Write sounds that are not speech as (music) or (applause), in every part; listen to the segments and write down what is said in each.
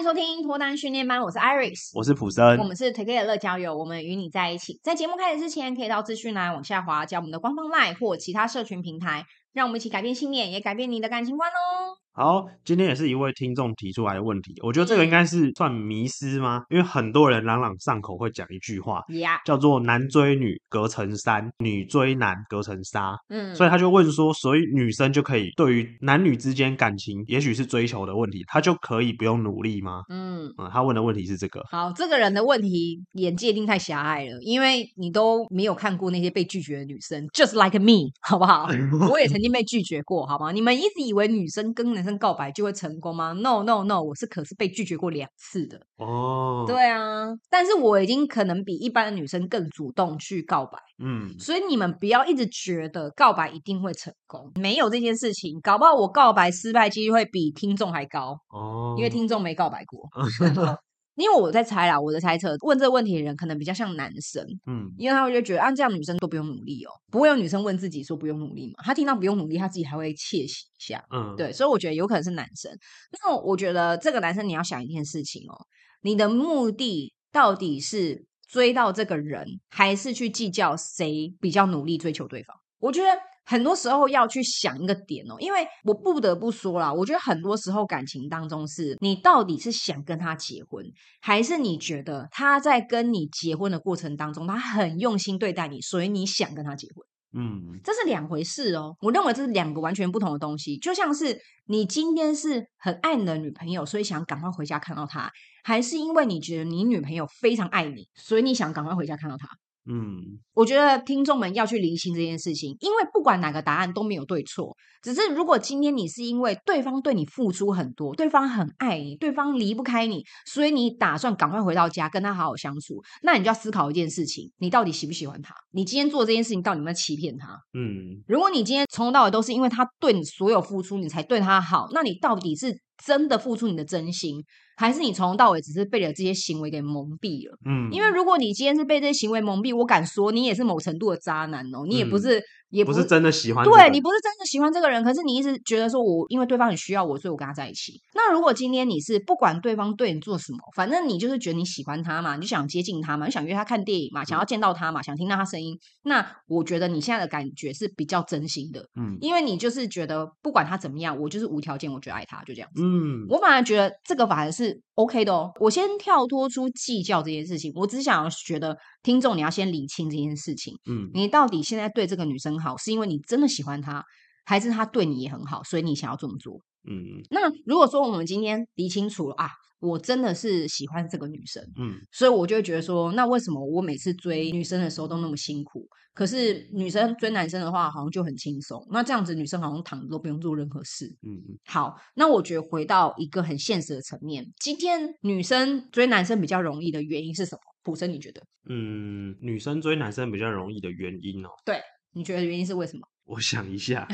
迎收听脱单训练班，我是 Iris，我是普森，我们是 Together 乐交友，我们与你在一起。在节目开始之前，可以到资讯栏往下滑，加我们的官方 LINE 或其他社群平台，让我们一起改变信念，也改变你的感情观哦。好，今天也是一位听众提出来的问题，我觉得这个应该是算迷思吗？嗯、因为很多人朗朗上口会讲一句话，Yeah. 叫做“男追女隔层山，女追男隔层纱”。嗯，所以他就问说，所以女生就可以对于男女之间感情，也许是追求的问题，她就可以不用努力吗？嗯嗯，他问的问题是这个。好，这个人的问题眼界一定太狭隘了，因为你都没有看过那些被拒绝的女生，just like me，好不好？(laughs) 我也曾经被拒绝过，好吗？你们一直以为女生跟男生告白就会成功吗？No No No，我是可是被拒绝过两次的哦。Oh. 对啊，但是我已经可能比一般的女生更主动去告白。嗯，所以你们不要一直觉得告白一定会成功，没有这件事情，搞不好我告白失败几率会比听众还高哦，oh. 因为听众没告白过。(laughs) 因为我在猜啦，我的猜测，问这个问题的人可能比较像男生，嗯，因为他会就觉得啊，这样女生都不用努力哦，不会有女生问自己说不用努力嘛？他听到不用努力，他自己还会窃喜一下，嗯，对，所以我觉得有可能是男生。那我觉得这个男生你要想一件事情哦，你的目的到底是追到这个人，还是去计较谁比较努力追求对方？我觉得。很多时候要去想一个点哦，因为我不得不说啦，我觉得很多时候感情当中是你到底是想跟他结婚，还是你觉得他在跟你结婚的过程当中，他很用心对待你，所以你想跟他结婚。嗯，这是两回事哦。我认为这是两个完全不同的东西。就像是你今天是很爱你的女朋友，所以想赶快回家看到她，还是因为你觉得你女朋友非常爱你，所以你想赶快回家看到她。嗯，我觉得听众们要去厘清这件事情，因为不管哪个答案都没有对错，只是如果今天你是因为对方对你付出很多，对方很爱你，对方离不开你，所以你打算赶快回到家跟他好好相处，那你就要思考一件事情：你到底喜不喜欢他？你今天做这件事情到底有没有欺骗他？嗯，如果你今天从头到尾都是因为他对你所有付出，你才对他好，那你到底是真的付出你的真心？还是你从头到尾只是被了这些行为给蒙蔽了？嗯，因为如果你今天是被这些行为蒙蔽，我敢说你也是某程度的渣男哦，你也不是。也不是，真的喜欢，对，你不是真的喜欢这个人，可是你一直觉得说，我因为对方很需要我，所以我跟他在一起。那如果今天你是不管对方对你做什么，反正你就是觉得你喜欢他嘛，你就想接近他嘛，你想约他看电影嘛，想要见到他嘛，想听到他声音。那我觉得你现在的感觉是比较真心的，嗯，因为你就是觉得不管他怎么样，我就是无条件，我就爱他，就这样子。嗯，我反而觉得这个反而是 OK 的哦。我先跳脱出计较这件事情，我只想要觉得。听众，你要先理清这件事情。嗯，你到底现在对这个女生好，是因为你真的喜欢他，还是他对你也很好，所以你想要这么做？嗯，那如果说我们今天理清楚了啊，我真的是喜欢这个女生，嗯，所以我就会觉得说，那为什么我每次追女生的时候都那么辛苦？可是女生追男生的话，好像就很轻松。那这样子，女生好像躺着都不用做任何事。嗯嗯。好，那我觉得回到一个很现实的层面，今天女生追男生比较容易的原因是什么？普生，你觉得？嗯，女生追男生比较容易的原因哦。对，你觉得原因是为什么？我想一下，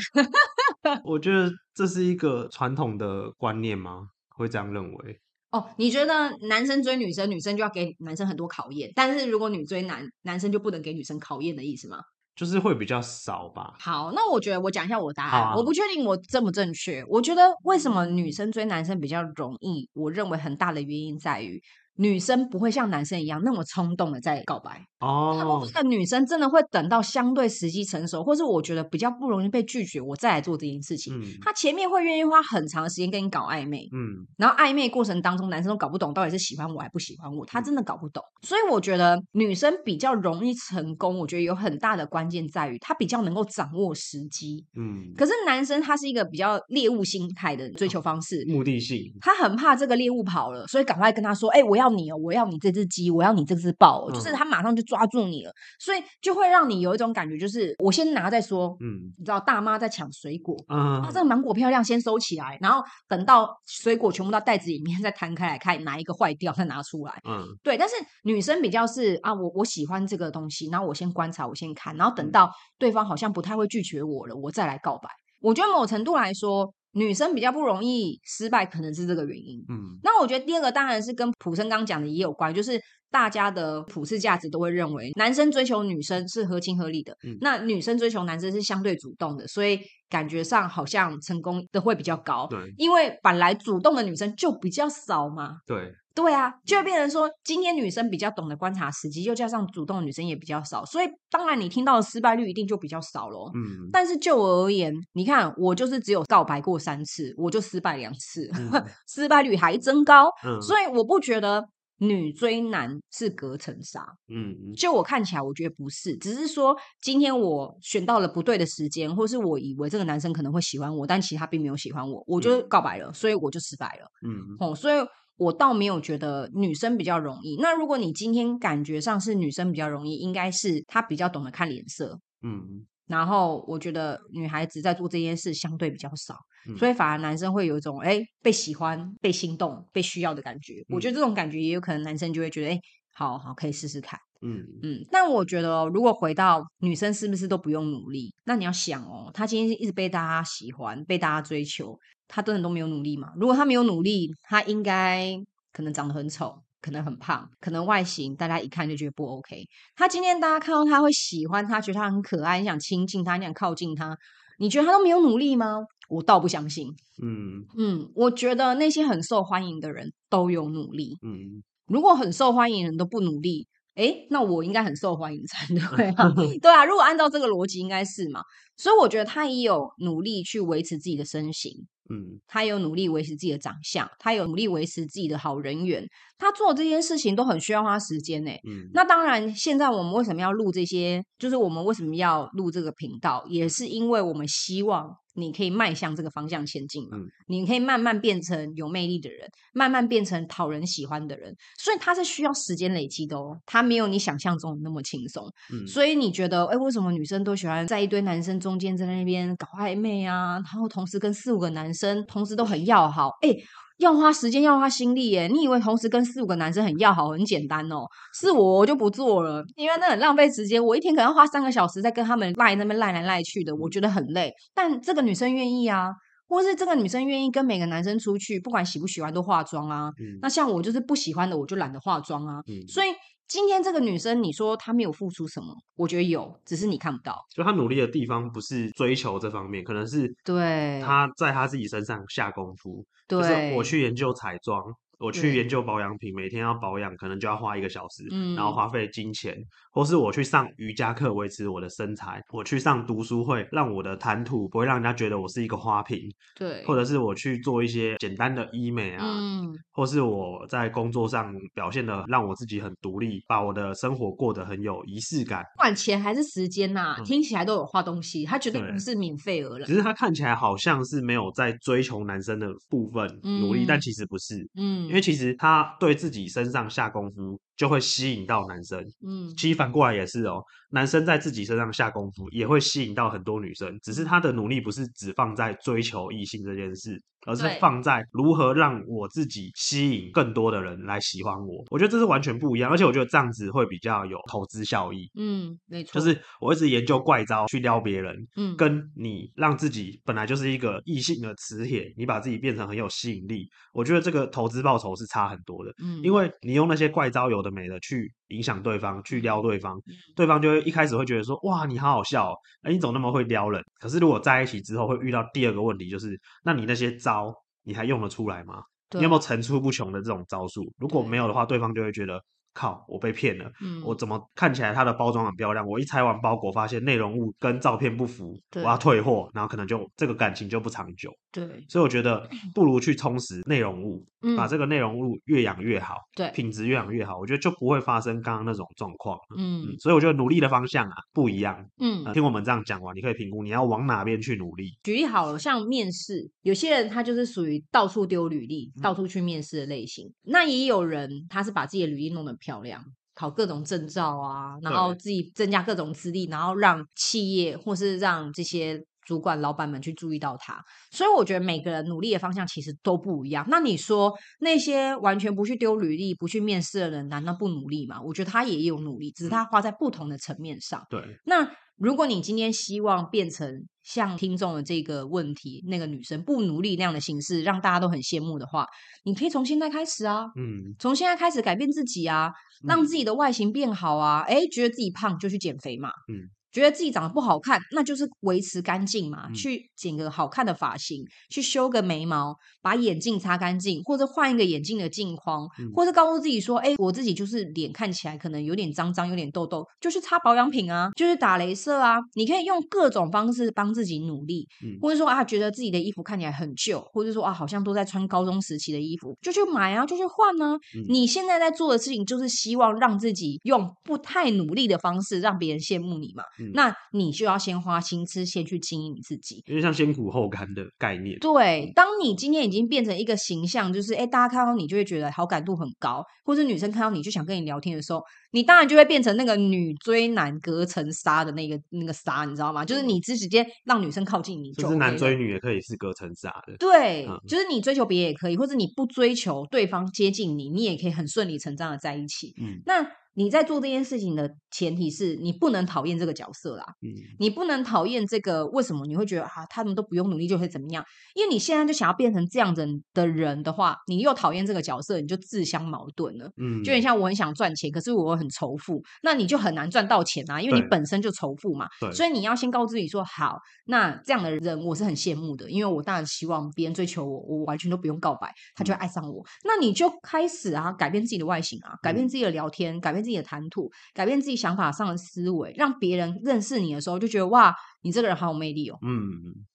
(laughs) 我觉得这是一个传统的观念吗？会这样认为？哦，你觉得男生追女生，女生就要给男生很多考验，但是如果女追男，男生就不能给女生考验的意思吗？就是会比较少吧。好，那我觉得我讲一下我的答案，啊、我不确定我正不正确。我觉得为什么女生追男生比较容易？我认为很大的原因在于。女生不会像男生一样那么冲动的在告白哦，大部分的女生真的会等到相对时机成熟，或是我觉得比较不容易被拒绝，我再来做这件事情。嗯，她前面会愿意花很长的时间跟你搞暧昧，嗯，然后暧昧过程当中，男生都搞不懂到底是喜欢我还不喜欢我，他真的搞不懂。所以我觉得女生比较容易成功，我觉得有很大的关键在于她比较能够掌握时机，嗯。可是男生他是一个比较猎物心态的追求方式，目的性，他很怕这个猎物跑了，所以赶快跟他说，哎，我要。要你哦，我要你这只鸡，我要你这只豹，就是他马上就抓住你了，嗯、所以就会让你有一种感觉，就是我先拿再说。嗯，你知道大妈在抢水果，嗯，啊，这个芒果漂亮，先收起来，然后等到水果全部到袋子里面 (laughs) 再摊开来看哪一个坏掉再拿出来。嗯，对。但是女生比较是啊，我我喜欢这个东西，然后我先观察，我先看，然后等到对方好像不太会拒绝我了，我再来告白。我觉得某程度来说。女生比较不容易失败，可能是这个原因。嗯，那我觉得第二个当然是跟普生刚讲的也有关，就是大家的普世价值都会认为男生追求女生是合情合理的，嗯，那女生追求男生是相对主动的，所以感觉上好像成功的会比较高。对，因为本来主动的女生就比较少嘛。对。对啊，就会变成说，今天女生比较懂得观察时机，又加上主动的女生也比较少，所以当然你听到的失败率一定就比较少咯。嗯，但是就我而言，你看我就是只有告白过三次，我就失败两次，嗯、(laughs) 失败率还真高。嗯，所以我不觉得女追男是隔层纱。嗯，就我看起来，我觉得不是，只是说今天我选到了不对的时间，或是我以为这个男生可能会喜欢我，但其实他并没有喜欢我，我就告白了，所以我就失败了。嗯，哦，所以。我倒没有觉得女生比较容易。那如果你今天感觉上是女生比较容易，应该是她比较懂得看脸色。嗯，然后我觉得女孩子在做这件事相对比较少，嗯、所以反而男生会有一种哎被喜欢、被心动、被需要的感觉。嗯、我觉得这种感觉也有可能男生就会觉得哎，好好可以试试看。嗯嗯。但我觉得如果回到女生是不是都不用努力？那你要想哦，她今天一直被大家喜欢、被大家追求。她真的都没有努力嘛？如果她没有努力，她应该可能长得很丑，可能很胖，可能外形大家一看就觉得不 OK。她今天大家看到她会喜欢她，觉得她很可爱，你想亲近她，你想靠近她，你觉得她都没有努力吗？我倒不相信。嗯嗯，我觉得那些很受欢迎的人都有努力。嗯，如果很受欢迎的人都不努力，诶，那我应该很受欢迎才 (laughs) 对啊。(laughs) 对啊，如果按照这个逻辑，应该是嘛。所以我觉得他也有努力去维持自己的身形。嗯，他有努力维持自己的长相，他有努力维持自己的好人缘，他做这件事情都很需要花时间呢。嗯，那当然，现在我们为什么要录这些？就是我们为什么要录这个频道，也是因为我们希望。你可以迈向这个方向前进嘛？嗯，你可以慢慢变成有魅力的人，慢慢变成讨人喜欢的人，所以他是需要时间累积的哦。他没有你想象中的那么轻松。嗯，所以你觉得，哎，为什么女生都喜欢在一堆男生中间在那边搞暧昧啊？然后同时跟四五个男生同时都很要好，哎。要花时间，要花心力耶！你以为同时跟四五个男生很要好，很简单哦？是我，我就不做了，因为那很浪费时间。我一天可能要花三个小时在跟他们赖那边赖来赖去的，我觉得很累。但这个女生愿意啊，或是这个女生愿意跟每个男生出去，不管喜不喜欢都化妆啊。嗯，那像我就是不喜欢的，我就懒得化妆啊。嗯，所以今天这个女生，你说她没有付出什么？我觉得有，只是你看不到。就她努力的地方不是追求这方面，可能是对她在她自己身上下功夫。对，就是我去研究彩妆，我去研究保养品，每天要保养，可能就要花一个小时，嗯，然后花费金钱，或是我去上瑜伽课维持我的身材，我去上读书会，让我的谈吐不会让人家觉得我是一个花瓶，对，或者是我去做一些简单的医美啊，嗯，或是我在工作上表现的让我自己很独立，把我的生活过得很有仪式感，不管钱还是时间呐、啊嗯，听起来都有花东西，他绝对不是免费而来，只是他看起来好像是没有在追求男生的部分努力，嗯、但。其实不是，嗯，因为其实他对自己身上下功夫。就会吸引到男生，嗯，其实反过来也是哦，男生在自己身上下功夫，也会吸引到很多女生。只是他的努力不是只放在追求异性这件事，而是放在如何让我自己吸引更多的人来喜欢我。我觉得这是完全不一样，而且我觉得这样子会比较有投资效益。嗯，没错，就是我一直研究怪招去撩别人，嗯，跟你让自己本来就是一个异性的磁铁，你把自己变成很有吸引力，我觉得这个投资报酬是差很多的。嗯，因为你用那些怪招有。美的去影响对方，去撩对方，嗯，对方就会一开始会觉得说，哇，你好好笑，哦，哎，你怎么那么会撩人？可是如果在一起之后，会遇到第二个问题，就是，那你那些招，你还用得出来吗？你有没有层出不穷的这种招数？如果没有的话，对方就会觉得。靠！我被骗了，嗯，我怎么看起来它的包装很漂亮？我一拆完包裹，发现内容物跟照片不符，我要退货，然后可能就这个感情就不长久。对，所以我觉得不如去充实内容物，嗯，把这个内容物越养越好，对，品质越养越好，我觉得就不会发生刚刚那种状况。嗯，嗯，所以我觉得努力的方向啊不一样。嗯，呃，听我们这样讲完，你可以评估你要往哪边去努力。举例好了，像面试，有些人他就是属于到处丢履历，到处去面试的类型，嗯，那也有人他是把自己的履历弄得漂亮。考各种证照啊，然后自己增加各种资历，然后让企业或是让这些主管、老板们去注意到他。所以我觉得每个人努力的方向其实都不一样。那你说那些完全不去丢履历、不去面试的人，难道不努力吗？我觉得他也有努力，只是他花在不同的层面上。对。那如果你今天希望变成像听众的这个问题，那个女生不努力那样的形式，让大家都很羡慕的话，你可以从现在开始啊，嗯，从现在开始改变自己啊，让自己的外形变好啊，哎、嗯，觉得自己胖就去减肥嘛，嗯。觉得自己长得不好看，那就是维持干净嘛，嗯、去剪个好看的发型，去修个眉毛，把眼镜擦干净，或者换一个眼镜的镜框，嗯、或者告诉自己说：“哎，我自己就是脸看起来可能有点脏脏，有点痘痘，就是擦保养品啊，就是打雷射啊。”你可以用各种方式帮自己努力，嗯、或者说啊，觉得自己的衣服看起来很旧，或者说啊，好像都在穿高中时期的衣服，就去买啊，就去换啊。嗯、你现在在做的事情，就是希望让自己用不太努力的方式，让别人羡慕你嘛。嗯那你就要先花心思，先去经营你自己，因为像先苦后甘的概念。对，当你今天已经变成一个形象，就是哎，大家看到你就会觉得好感度很高，或者女生看到你就想跟你聊天的时候，你当然就会变成那个女追男隔层纱的那个那个纱，你知道吗？就是你直接让女生靠近你就，就是男追女也可以是隔层纱的。对，嗯、就是你追求别人也可以，或者你不追求对方接近你，你也可以很顺理成章的在一起。嗯，那。你在做这件事情的前提是你不能讨厌这个角色啦，嗯，你不能讨厌这个为什么你会觉得啊，他们都不用努力就会怎么样？因为你现在就想要变成这样子的人的话，你又讨厌这个角色，你就自相矛盾了，嗯，就很像我很想赚钱，可是我很仇富，那你就很难赚到钱啊，因为你本身就仇富嘛，对，所以你要先告诉自己说好，那这样的人我是很羡慕的，因为我当然希望别人追求我，我完全都不用告白，他就会爱上我，嗯，那你就开始啊，改变自己的外形啊，改变自己的聊天，改变。自己的谈吐，改变自己想法上的思维，让别人认识你的时候就觉得哇，你这个人好有魅力哦。嗯，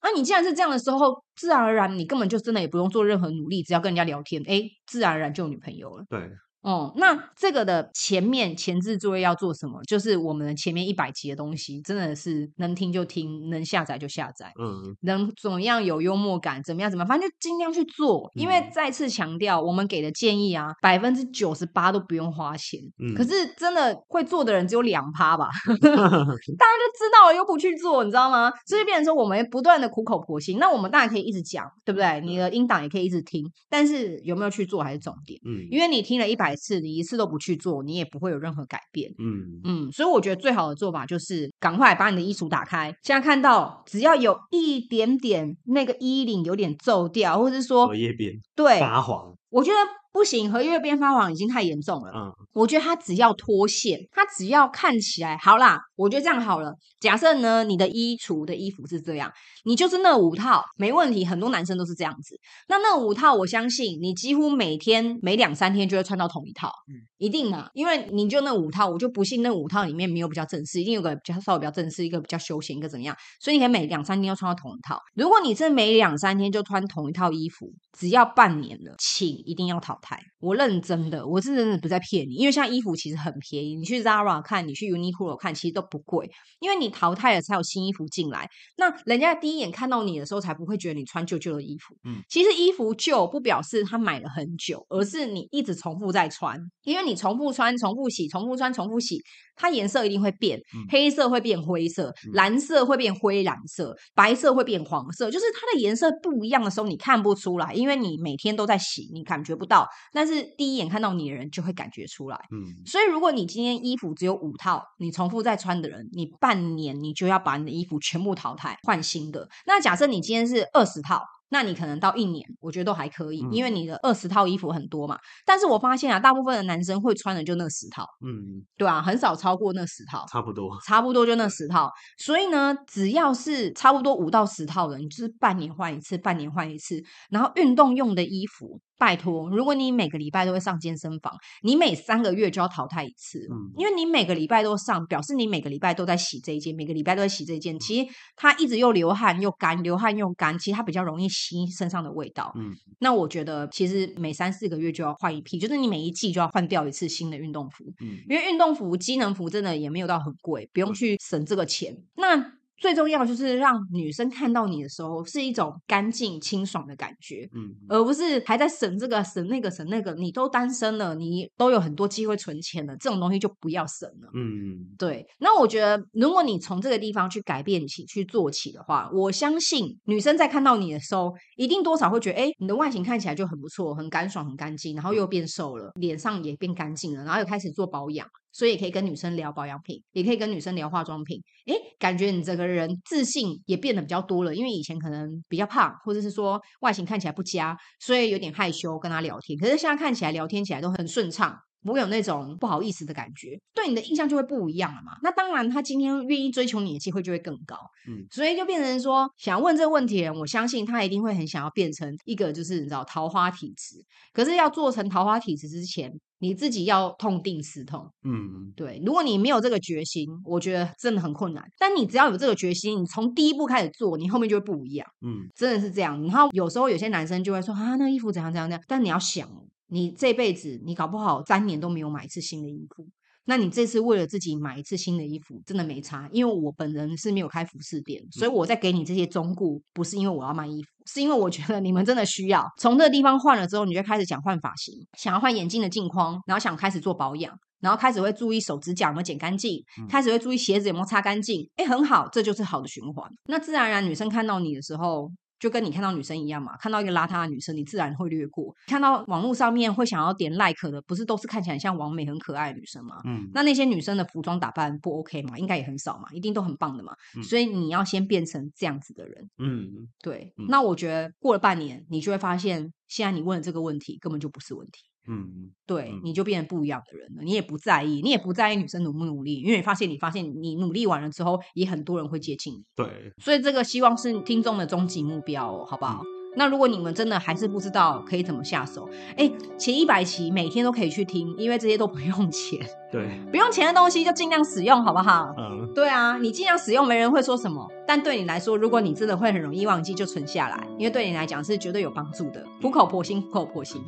那、啊、你既然是这样的时候，自然而然你根本就真的也不用做任何努力，只要跟人家聊天，哎，自然而然就有女朋友了。对。哦，那这个的前面前置作业要做什么？就是我们的前面一百集的东西，真的是能听就听，能下载就下载，嗯，能怎么样有幽默感，怎么样怎么样，反正就尽量去做。因为再次强调，我们给的建议啊，百分之九十八都不用花钱，嗯，可是真的会做的人只有两趴吧？(laughs) 大家就知道了，又不去做，你知道吗？所以变成说我们不断的苦口婆心，那我们当然可以一直讲，对不对？你的音档也可以一直听，但是有没有去做还是重点，嗯，因为你听了一百。一次你一次都不去做，你也不会有任何改变。嗯嗯，所以我觉得最好的做法就是赶快把你的衣橱打开。现在看到只要有一点点那个衣领有点皱掉，或者是说荷叶边对发黄，我觉得不行，荷叶边发黄已经太严重了。嗯，我觉得它只要脱线，它只要看起来好啦。我觉得这样好了。假设呢，你的衣橱的衣服是这样，你就是那五套没问题。很多男生都是这样子。那那五套，我相信你几乎每天每两三天就会穿到同一套，嗯，一定的，因为你就那五套，我就不信那五套里面没有比较正式，一定有个比较稍微比较正式，一个比较休闲，一个怎么样。所以你可以每两三天要穿到同一套。如果你是每两三天就穿同一套衣服，只要半年了，请一定要淘汰。我认真的，我是真的不在骗你，因为像衣服其实很便宜，你去 Zara 看，你去 Uniqlo 看，其实都不贵，因为你淘汰了才有新衣服进来。那人家第一眼看到你的时候，才不会觉得你穿旧旧的衣服。嗯，其实衣服旧不表示他买了很久，而是你一直重复在穿，因为你重复穿、重复洗、重复穿、重复洗，它颜色一定会变，黑色会变灰色，蓝色会变灰蓝色，白色会变黄色，就是它的颜色不一样的时候，你看不出来，因为你每天都在洗，你感觉不到。但是第一眼看到你的人就会感觉出来。嗯，所以如果你今天衣服只有五套，你重复在穿的人，你半年你就要把你的衣服全部淘汰，换新的。那假设你今天是二十套。那你可能到一年，我觉得都还可以，嗯、因为你的二十套衣服很多嘛。但是我发现啊，大部分的男生会穿的就那十套，嗯，对啊，很少超过那十套，差不多，差不多就那十套。所以呢，只要是差不多五到十套的，你就是半年换一次，半年换一次。然后运动用的衣服。拜托，如果你每个礼拜都会上健身房，你每三个月就要淘汰一次，嗯，因为你每个礼拜都上，表示你每个礼拜都在洗这一件，每个礼拜都在洗这一件。其实它一直又流汗又干，流汗又干，其实它比较容易吸身上的味道。嗯，那我觉得其实每三四个月就要换一批，就是你每一季就要换掉一次新的运动服。嗯，因为运动服、机能服真的也没有到很贵，不用去省这个钱。那最重要就是让女生看到你的时候是一种干净清爽的感觉，嗯，而不是还在省这个省那个省那个。你都单身了，你都有很多机会存钱了，这种东西就不要省了，嗯，对。那我觉得，如果你从这个地方去改变起去做起的话，我相信女生在看到你的时候，一定多少会觉得，哎，你的外形看起来就很不错，很干爽，很干净，然后又变瘦了，脸上也变干净了，然后又开始做保养。所以也可以跟女生聊保养品，也可以跟女生聊化妆品。诶，感觉你这个人自信也变得比较多了，因为以前可能比较胖，或者是说外形看起来不佳，所以有点害羞跟他聊天。可是现在看起来聊天起来都很顺畅。不会有那种不好意思的感觉，对你的印象就会不一样了嘛。那当然，他今天愿意追求你的机会就会更高。嗯，所以就变成说，想要问这个问题的人，我相信他一定会很想要变成一个就是你知道桃花体质。可是要做成桃花体质之前，你自己要痛定思痛。嗯，对。如果你没有这个决心，我觉得真的很困难。但你只要有这个决心，你从第一步开始做，你后面就会不一样。嗯，真的是这样。然后有时候有些男生就会说啊，那衣服怎样怎样怎样。但你要想。你这辈子，你搞不好三年都没有买一次新的衣服，那你这次为了自己买一次新的衣服，真的没差。因为我本人是没有开服饰店，所以我在给你这些忠告，不是因为我要卖衣服，是因为我觉得你们真的需要。从这个地方换了之后，你就开始想换发型，想要换眼镜的镜框，然后想开始做保养，然后开始会注意手指甲有没有剪干净，开始会注意鞋子有没有擦干净。哎，很好，这就是好的循环。那自然而然，女生看到你的时候。就跟你看到女生一样嘛，看到一个邋遢的女生，你自然会略过。看到网络上面会想要点 like 的，不是都是看起来像完美、很可爱的女生吗？嗯，那那些女生的服装打扮不 OK 吗？应该也很少嘛，一定都很棒的嘛。嗯，所以你要先变成这样子的人。嗯，对。嗯，那我觉得过了半年，你就会发现，现在你问的这个问题根本就不是问题。嗯，对，你就变成不一样的人了。你也不在意，你也不在意女生努不努力，因为你发现，你发现你努力完了之后，也很多人会接近你。对，所以这个希望是听众的终极目标哦，好不好？嗯那如果你们真的还是不知道可以怎么下手，哎，前一百期每天都可以去听，因为这些都不用钱。对，不用钱的东西就尽量使用，好不好？嗯，对啊，你尽量使用，没人会说什么。但对你来说，如果你真的会很容易忘记，就存下来，因为对你来讲是绝对有帮助的。苦口婆心，苦口婆心。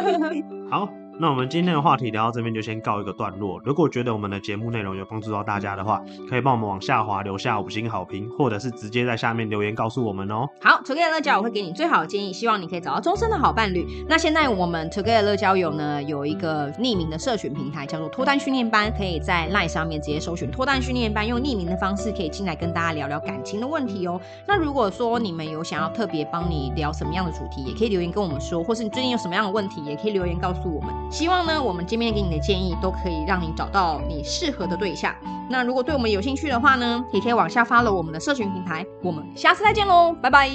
(laughs) 好。那我们今天的话题聊到这边就先告一个段落。如果觉得我们的节目内容有帮助到大家的话，可以帮我们往下滑留下五星好评，或者是直接在下面留言告诉我们哦。好，Together 乐交友我会给你最好的建议，希望你可以找到终身的好伴侣。那现在我们 Together 乐交友呢有一个匿名的社群平台，叫做脱单训练班，可以在 LINE 上面直接搜寻脱单训练班，用匿名的方式可以进来跟大家聊聊感情的问题哦。那如果说你们有想要特别帮你聊什么样的主题，也可以留言跟我们说，或是你最近有什么样的问题，也可以留言告诉我们。希望呢我们。今天给你的建议都可以让你找到你适合的对象。那如果对我们有兴趣的话呢，也可以往下发了我们的社群平台。我们下次再见喽，拜拜。